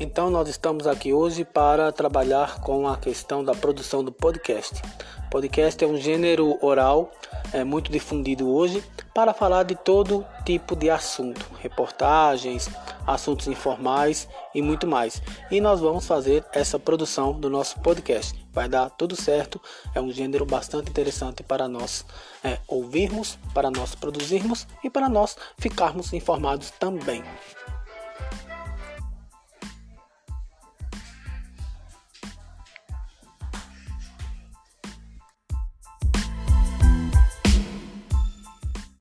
Então, nós estamos aqui hoje para trabalhar com a questão da produção do podcast. Podcast é um gênero oral é, muito difundido hoje para falar de todo tipo de assunto, reportagens, assuntos informais e muito mais. E nós vamos fazer essa produção do nosso podcast. Vai dar tudo certo, é um gênero bastante interessante para nós é, ouvirmos, para nós produzirmos e para nós ficarmos informados também.